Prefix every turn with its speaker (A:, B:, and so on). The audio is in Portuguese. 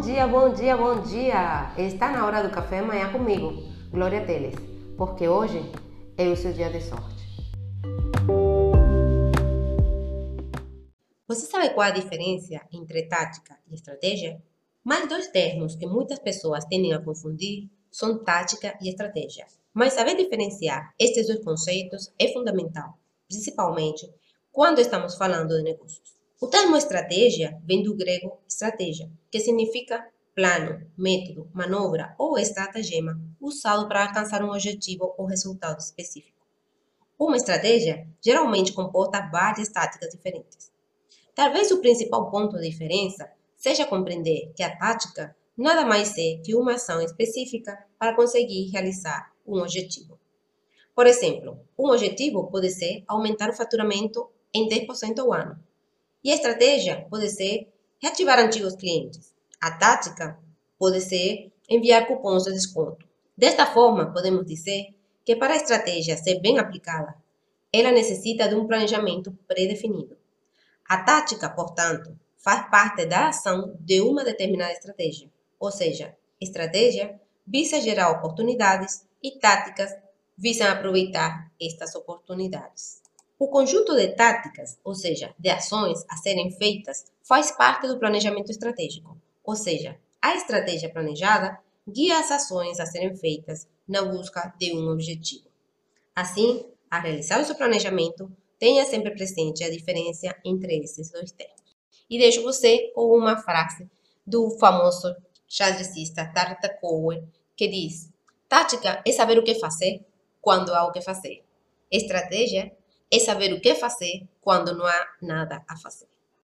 A: Bom dia, bom dia, bom dia! Está na hora do café amanhã comigo, Glória Teles, porque hoje é o seu dia de sorte. Você sabe qual a diferença entre tática e estratégia? Mais dois termos que muitas pessoas tendem a confundir são tática e estratégia. Mas saber diferenciar estes dois conceitos é fundamental, principalmente quando estamos falando de negócios. O termo estratégia vem do grego estratégia, que significa plano, método, manobra ou estratagema usado para alcançar um objetivo ou resultado específico. Uma estratégia geralmente comporta várias táticas diferentes. Talvez o principal ponto de diferença seja compreender que a tática nada mais é que uma ação específica para conseguir realizar um objetivo. Por exemplo, um objetivo pode ser aumentar o faturamento em 10% ao ano, e a estratégia pode ser reativar antigos clientes. A tática pode ser enviar cupons de desconto. Desta forma, podemos dizer que para a estratégia ser bem aplicada, ela necessita de um planejamento pré-definido. A tática, portanto, faz parte da ação de uma determinada estratégia, ou seja, estratégia visa gerar oportunidades e táticas visam aproveitar estas oportunidades. O conjunto de táticas, ou seja, de ações a serem feitas, faz parte do planejamento estratégico, ou seja, a estratégia planejada guia as ações a serem feitas na busca de um objetivo. Assim, a realizar o seu planejamento, tenha sempre presente a diferença entre esses dois termos. E deixo você com uma frase do famoso xadrecista Tartakower, que diz: Tática é saber o que fazer quando há o que fazer. Estratégia é saber o que fazer quando não há nada a fazer.